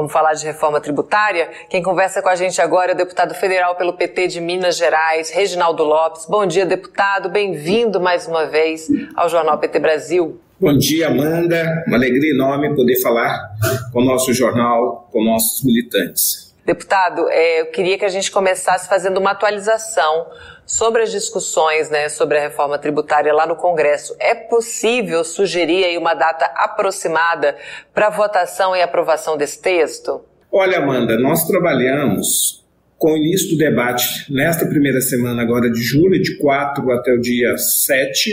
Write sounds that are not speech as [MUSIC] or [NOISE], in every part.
Vamos falar de reforma tributária? Quem conversa com a gente agora é o deputado federal pelo PT de Minas Gerais, Reginaldo Lopes. Bom dia, deputado. Bem-vindo mais uma vez ao Jornal PT Brasil. Bom dia, Amanda. Uma alegria enorme poder falar com o nosso jornal, com nossos militantes. Deputado, é, eu queria que a gente começasse fazendo uma atualização sobre as discussões né, sobre a reforma tributária lá no Congresso. É possível sugerir aí uma data aproximada para votação e aprovação desse texto? Olha, Amanda, nós trabalhamos com o início do debate nesta primeira semana agora de julho, de 4 até o dia 7,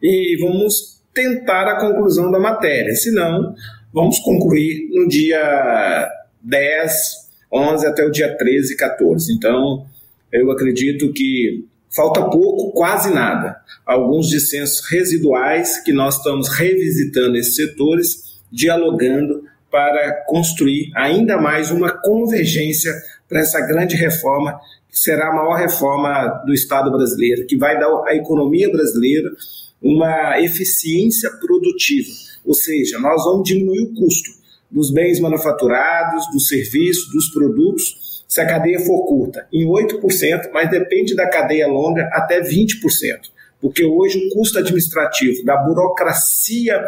e vamos tentar a conclusão da matéria. Se não, vamos concluir no dia 10, 11 até o dia 13, 14. Então, eu acredito que falta pouco, quase nada. Alguns dissensos residuais que nós estamos revisitando esses setores, dialogando para construir ainda mais uma convergência para essa grande reforma, que será a maior reforma do Estado brasileiro, que vai dar à economia brasileira uma eficiência produtiva. Ou seja, nós vamos diminuir o custo dos bens manufaturados, dos serviços, dos produtos se a cadeia for curta, em 8%, mas depende da cadeia longa até 20% porque hoje o custo administrativo da burocracia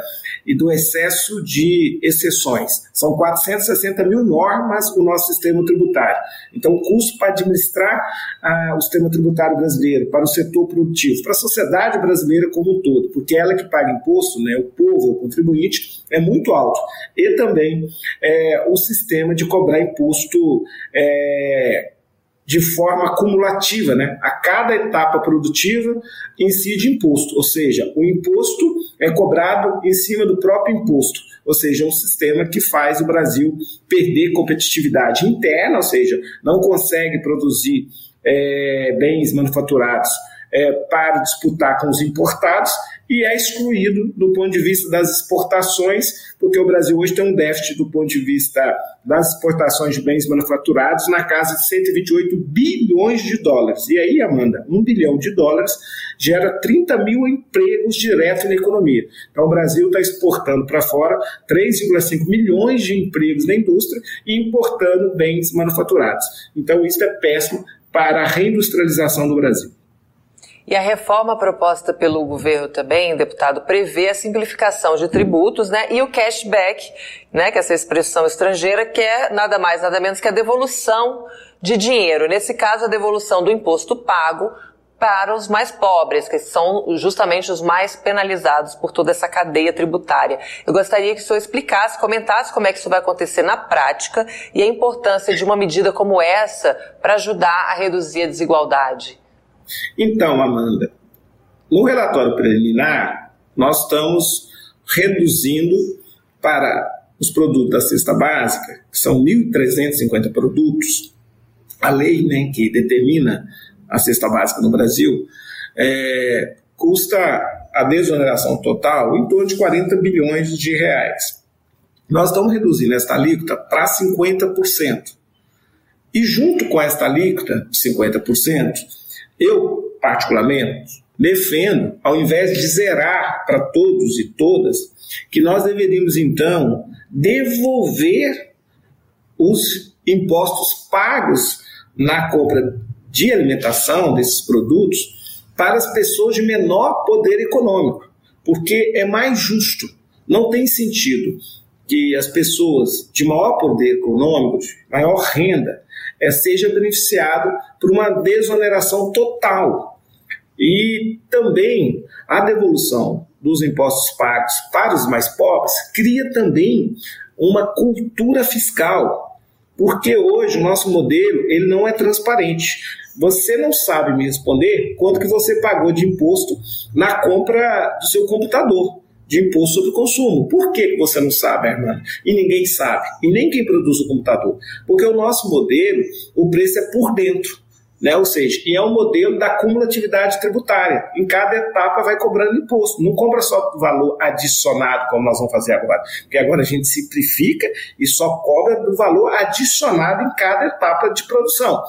e do excesso de exceções são 460 mil normas o nosso sistema tributário. Então, o custo para administrar ah, o sistema tributário brasileiro, para o setor produtivo, para a sociedade brasileira como um todo, porque ela que paga imposto, né, o povo, o contribuinte, é muito alto. E também é, o sistema de cobrar imposto. É, de forma acumulativa, né? A cada etapa produtiva incide imposto, ou seja, o imposto é cobrado em cima do próprio imposto, ou seja, é um sistema que faz o Brasil perder competitividade interna, ou seja, não consegue produzir é, bens manufaturados é, para disputar com os importados e é excluído do ponto de vista das exportações, porque o Brasil hoje tem um déficit do ponto de vista das exportações de bens manufaturados na casa de 128 bilhões de dólares. E aí, Amanda, um bilhão de dólares gera 30 mil empregos direto na economia. Então, o Brasil está exportando para fora 3,5 milhões de empregos na indústria e importando bens manufaturados. Então, isso é péssimo para a reindustrialização do Brasil. E a reforma proposta pelo governo também, deputado, prevê a simplificação de tributos, né, e o cashback, né, que é essa expressão estrangeira, que é nada mais, nada menos que a devolução de dinheiro. Nesse caso, a devolução do imposto pago para os mais pobres, que são justamente os mais penalizados por toda essa cadeia tributária. Eu gostaria que o senhor explicasse, comentasse como é que isso vai acontecer na prática e a importância de uma medida como essa para ajudar a reduzir a desigualdade. Então, Amanda, no relatório preliminar, nós estamos reduzindo para os produtos da cesta básica, que são 1.350 produtos, a lei né, que determina a cesta básica no Brasil, é, custa a desoneração total em torno de 40 bilhões de reais. Nós estamos reduzindo esta alíquota para 50%. E junto com esta alíquota de 50%, eu, particularmente, defendo, ao invés de zerar para todos e todas, que nós deveríamos então devolver os impostos pagos na compra de alimentação desses produtos para as pessoas de menor poder econômico, porque é mais justo. Não tem sentido que as pessoas de maior poder econômico, de maior renda, é, seja beneficiado por uma desoneração total. E também a devolução dos impostos pagos para os mais pobres cria também uma cultura fiscal, porque hoje o nosso modelo ele não é transparente. Você não sabe me responder quanto que você pagou de imposto na compra do seu computador de imposto sobre o consumo. Por que você não sabe, Armando? E ninguém sabe, e nem quem produz o computador. Porque o nosso modelo, o preço é por dentro. Né? Ou seja, e é um modelo da cumulatividade tributária. Em cada etapa vai cobrando imposto. Não compra só valor adicionado, como nós vamos fazer agora. Porque agora a gente simplifica e só cobra do valor adicionado em cada etapa de produção.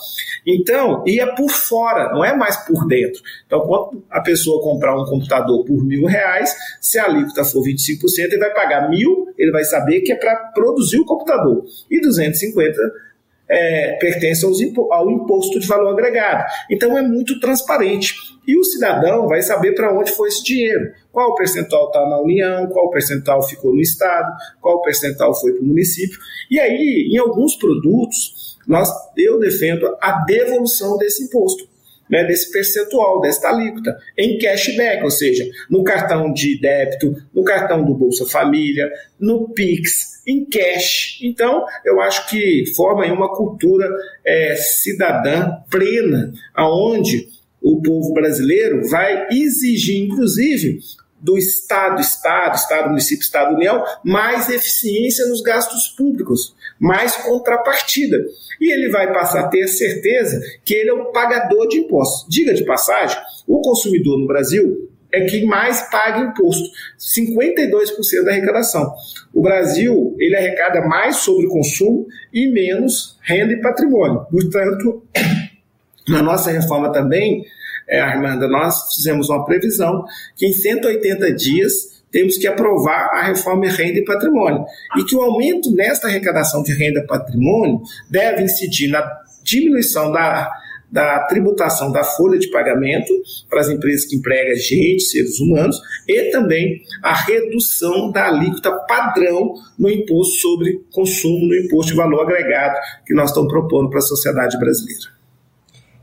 Então, ia por fora, não é mais por dentro. Então, quando a pessoa comprar um computador por mil reais, se a alíquota for 25%, ele vai pagar mil, ele vai saber que é para produzir o computador. E 250 é, pertence aos, ao imposto de valor agregado. Então é muito transparente. E o cidadão vai saber para onde foi esse dinheiro. Qual percentual está na União, qual percentual ficou no Estado, qual percentual foi para o município. E aí, em alguns produtos, nós, eu defendo a devolução desse imposto né, desse percentual, desta alíquota, em cashback, ou seja, no cartão de débito, no cartão do Bolsa Família, no Pix, em cash. Então, eu acho que forma uma cultura é, cidadã plena, aonde o povo brasileiro vai exigir, inclusive, do Estado, Estado, Estado, município, Estado, União, mais eficiência nos gastos públicos, mais contrapartida. E ele vai passar a ter certeza que ele é um pagador de impostos. Diga de passagem, o consumidor no Brasil é quem mais paga imposto, 52% da arrecadação. O Brasil, ele arrecada mais sobre consumo e menos renda e patrimônio. Portanto, [COUGHS] na nossa reforma também, é, Armanda, nós fizemos uma previsão que em 180 dias temos que aprovar a reforma renda e patrimônio. E que o aumento nesta arrecadação de renda e patrimônio deve incidir na diminuição da, da tributação da folha de pagamento para as empresas que empregam gente, seres humanos, e também a redução da alíquota padrão no imposto sobre consumo, no imposto de valor agregado que nós estamos propondo para a sociedade brasileira.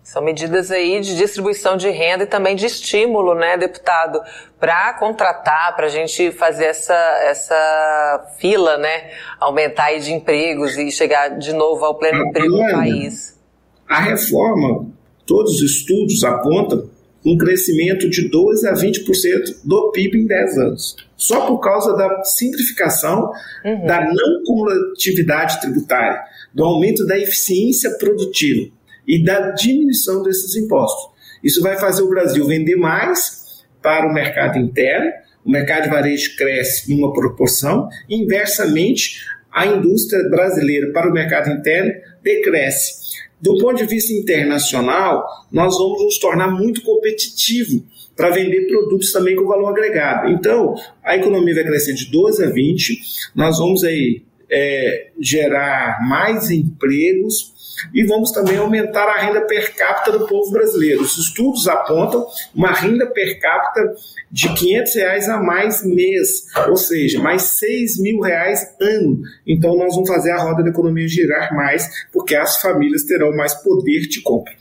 São medidas aí de distribuição de renda e também de estímulo, né, deputado, para contratar, para a gente fazer essa, essa fila, né, aumentar aí de empregos e chegar de novo ao pleno emprego no país. A reforma, todos os estudos apontam um crescimento de 12 a 20% do PIB em 10 anos. Só por causa da simplificação uhum. da não cumulatividade tributária, do aumento da eficiência produtiva e da diminuição desses impostos. Isso vai fazer o Brasil vender mais para o mercado interno, o mercado de varejo cresce em uma proporção, inversamente, a indústria brasileira para o mercado interno decresce. Do ponto de vista internacional, nós vamos nos tornar muito competitivo para vender produtos também com valor agregado. Então, a economia vai crescer de 12 a 20, nós vamos aí é, gerar mais empregos, e vamos também aumentar a renda per capita do povo brasileiro. Os estudos apontam uma renda per capita de 500 reais a mais mês, ou seja, mais 6 mil reais ano. Então nós vamos fazer a roda da economia girar mais, porque as famílias terão mais poder de compra.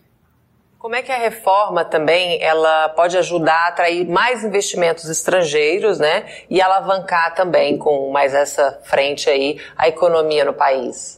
Como é que a reforma também ela pode ajudar a atrair mais investimentos estrangeiros, né, e alavancar também com mais essa frente aí a economia no país?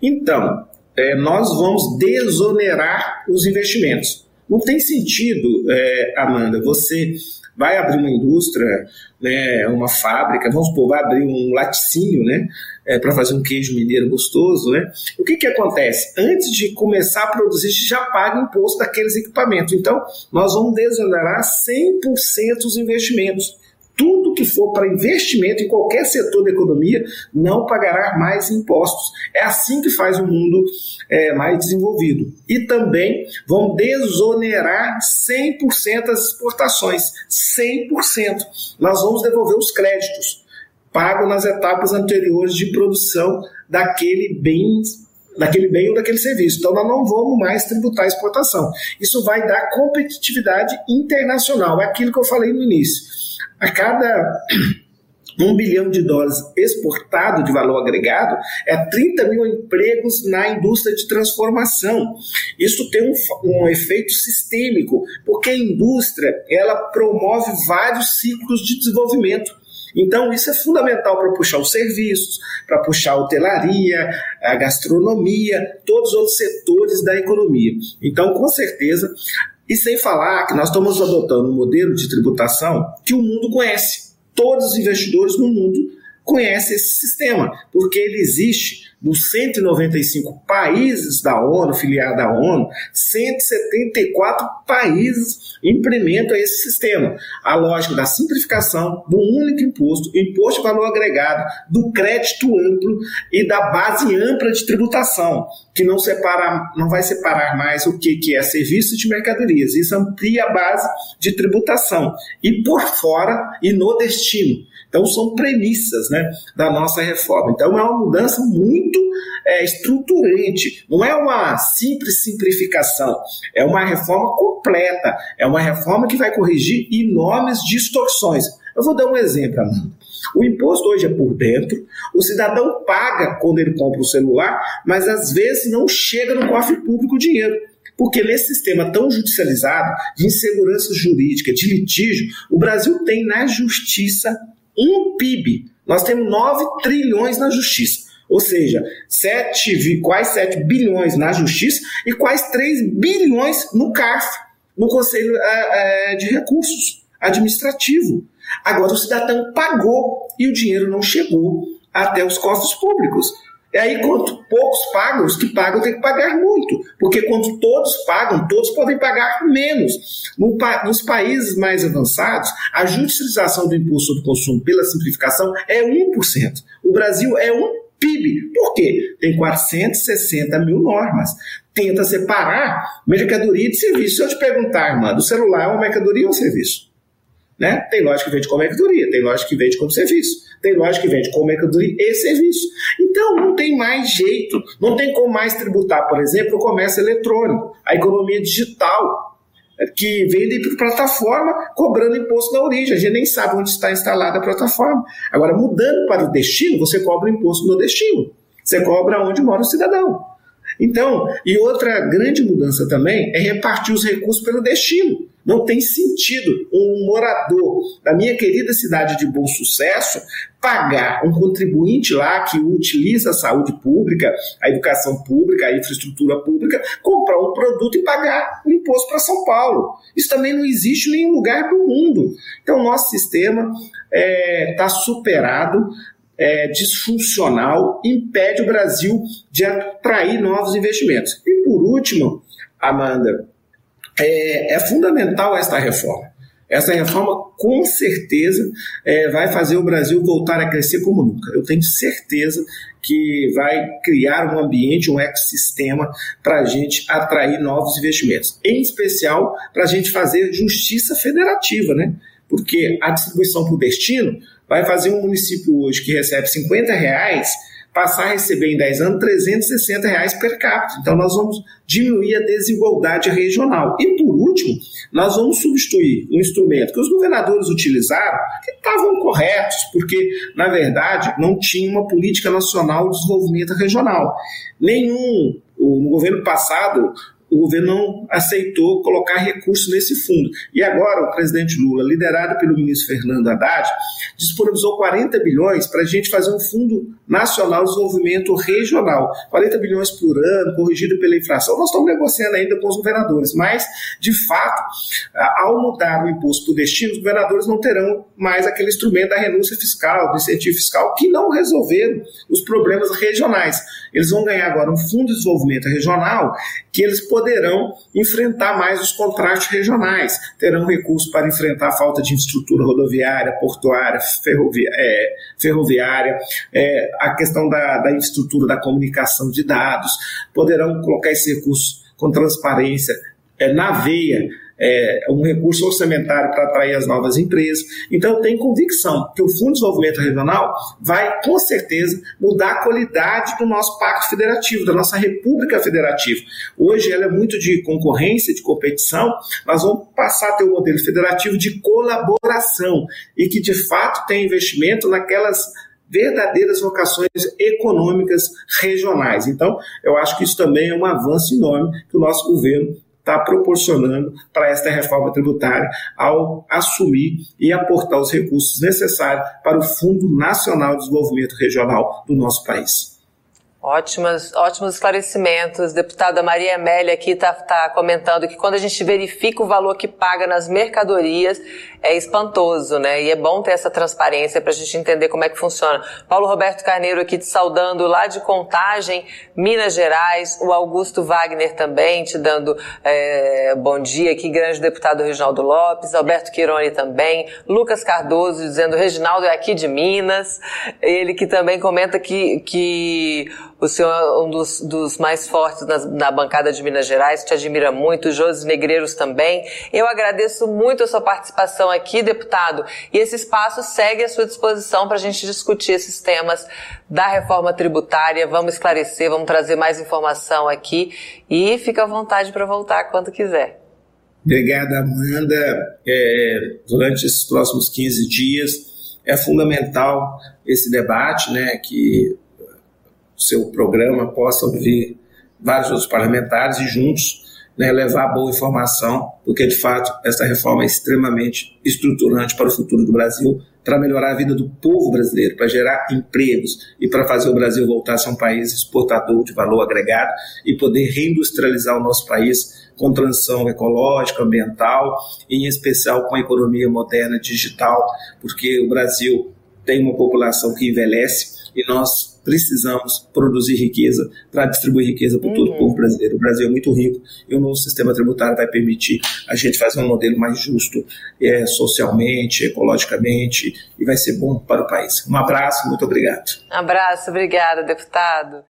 Então, é, nós vamos desonerar os investimentos. Não tem sentido, é, Amanda, você vai abrir uma indústria, né, uma fábrica, vamos supor, vai abrir um laticínio, né, é, para fazer um queijo mineiro gostoso, né? O que que acontece? Antes de começar a produzir, já paga imposto daqueles equipamentos. Então, nós vamos desonerar 100% os investimentos tudo que for para investimento em qualquer setor da economia não pagará mais impostos. É assim que faz o mundo é, mais desenvolvido. E também vão desonerar 100% as exportações. 100%. Nós vamos devolver os créditos pagos nas etapas anteriores de produção daquele bem daquele bem ou daquele serviço. Então, nós não vamos mais tributar a exportação. Isso vai dar competitividade internacional. É aquilo que eu falei no início a cada um bilhão de dólares exportado de valor agregado é 30 mil empregos na indústria de transformação. Isso tem um, um, efeito sistêmico, porque a indústria ela promove vários ciclos de desenvolvimento. Então, isso é fundamental para puxar os serviços, para puxar a hotelaria, a gastronomia, todos os outros setores da economia. Então, com certeza, e sem falar que nós estamos adotando um modelo de tributação que o mundo conhece. Todos os investidores no mundo conhece esse sistema, porque ele existe dos 195 países da ONU, filiados à ONU, 174 países implementam esse sistema. A lógica da simplificação, do único imposto, imposto de valor agregado, do crédito amplo e da base ampla de tributação, que não, separa, não vai separar mais o que, que é serviço de mercadorias. Isso amplia a base de tributação. E por fora e no destino. Então, são premissas né, da nossa reforma. Então, é uma mudança muito é, estruturante, não é uma simples simplificação, é uma reforma completa, é uma reforma que vai corrigir enormes distorções. Eu vou dar um exemplo, Amanda. O imposto hoje é por dentro, o cidadão paga quando ele compra o celular, mas às vezes não chega no cofre público o dinheiro. Porque nesse sistema tão judicializado, de insegurança jurídica, de litígio, o Brasil tem na justiça um PIB. Nós temos 9 trilhões na justiça. Ou seja, 7, quase 7 bilhões na justiça e quase 3 bilhões no CARF, no Conselho é, é, de Recursos Administrativo. Agora o cidadão pagou e o dinheiro não chegou até os cofres públicos. E aí, quanto poucos pagam, os que pagam têm que pagar muito. Porque quando todos pagam, todos podem pagar menos. No, nos países mais avançados, a judicialização do imposto sobre consumo pela simplificação é 1%. O Brasil é um PIB. Por quê? Tem 460 mil normas. Tenta separar mercadoria de serviço. Se eu te perguntar, irmã, do celular é uma mercadoria ou um serviço? Né? Tem loja que vende como mercadoria, tem loja que vende como serviço, tem loja que vende como mercadoria e serviço. Então não tem mais jeito, não tem como mais tributar, por exemplo, o comércio eletrônico, a economia digital, que vende por plataforma cobrando imposto da origem. A gente nem sabe onde está instalada a plataforma. Agora, mudando para o destino, você cobra o imposto no destino. Você cobra onde mora o cidadão. Então, e outra grande mudança também é repartir os recursos pelo destino. Não tem sentido um morador da minha querida cidade de Bom Sucesso pagar um contribuinte lá que utiliza a saúde pública, a educação pública, a infraestrutura pública, comprar um produto e pagar o imposto para São Paulo. Isso também não existe em nenhum lugar do mundo. Então, nosso sistema está é, tá superado é, disfuncional impede o Brasil de atrair novos investimentos. E por último, Amanda, é, é fundamental esta reforma. Essa reforma, com certeza, é, vai fazer o Brasil voltar a crescer como nunca. Eu tenho certeza que vai criar um ambiente, um ecossistema para a gente atrair novos investimentos. Em especial, para a gente fazer justiça federativa, né? Porque a distribuição por destino vai fazer um município hoje que recebe 50 reais passar a receber em 10 anos 360 reais per capita. Então nós vamos diminuir a desigualdade regional. E por último, nós vamos substituir um instrumento que os governadores utilizaram, que estavam corretos, porque na verdade não tinha uma política nacional de desenvolvimento regional. Nenhum, no governo passado, o governo não aceitou colocar recursos nesse fundo. E agora o presidente Lula, liderado pelo ministro Fernando Haddad, disponibilizou 40 bilhões para a gente fazer um fundo nacional de desenvolvimento regional. 40 bilhões por ano, corrigido pela inflação. Nós estamos negociando ainda com os governadores, mas, de fato, ao mudar o imposto por destino, os governadores não terão mais aquele instrumento da renúncia fiscal, do incentivo fiscal, que não resolveram os problemas regionais. Eles vão ganhar agora um fundo de desenvolvimento regional que eles poderão enfrentar mais os contratos regionais, terão recursos para enfrentar a falta de infraestrutura rodoviária, portuária, é, ferroviária, é, a questão da, da infraestrutura da comunicação de dados, poderão colocar esses recursos com transparência é, na veia é, um recurso orçamentário para atrair as novas empresas. Então, eu tenho convicção que o Fundo de Desenvolvimento Regional vai, com certeza, mudar a qualidade do nosso pacto federativo, da nossa República Federativa. Hoje, ela é muito de concorrência, de competição, nós vamos passar a ter um modelo federativo de colaboração e que, de fato, tem investimento naquelas verdadeiras vocações econômicas regionais. Então, eu acho que isso também é um avanço enorme que o nosso governo está proporcionando para esta reforma tributária ao assumir e aportar os recursos necessários para o Fundo Nacional de Desenvolvimento Regional do nosso país. Ótimas, ótimos esclarecimentos. Deputada Maria Amélia aqui está tá comentando que quando a gente verifica o valor que paga nas mercadorias, é espantoso, né? E é bom ter essa transparência para a gente entender como é que funciona. Paulo Roberto Carneiro aqui te saudando lá de Contagem, Minas Gerais. O Augusto Wagner também te dando é, bom dia aqui, grande deputado Reginaldo Lopes. Alberto Quironi também. Lucas Cardoso dizendo Reginaldo é aqui de Minas. Ele que também comenta que, que o senhor é um dos, dos mais fortes na, na, bancada de Minas Gerais, te admira muito, Josi Negreiros também. Eu agradeço muito a sua participação aqui, deputado, e esse espaço segue à sua disposição para a gente discutir esses temas da reforma tributária. Vamos esclarecer, vamos trazer mais informação aqui e fica à vontade para voltar quando quiser. Obrigado, Amanda. É, durante esses próximos 15 dias é fundamental esse debate, né, que seu programa possa ouvir vários outros parlamentares e juntos né, levar boa informação, porque de fato essa reforma é extremamente estruturante para o futuro do Brasil, para melhorar a vida do povo brasileiro, para gerar empregos e para fazer o Brasil voltar a ser um país exportador de valor agregado e poder reindustrializar o nosso país com transição ecológica, ambiental, em especial com a economia moderna digital, porque o Brasil tem uma população que envelhece e nós precisamos produzir riqueza para distribuir riqueza para todo uhum. o povo brasileiro. O Brasil é muito rico e o novo sistema tributário vai permitir a gente fazer um modelo mais justo é, socialmente, ecologicamente e vai ser bom para o país. Um abraço, muito obrigado. Um abraço, obrigada, deputado.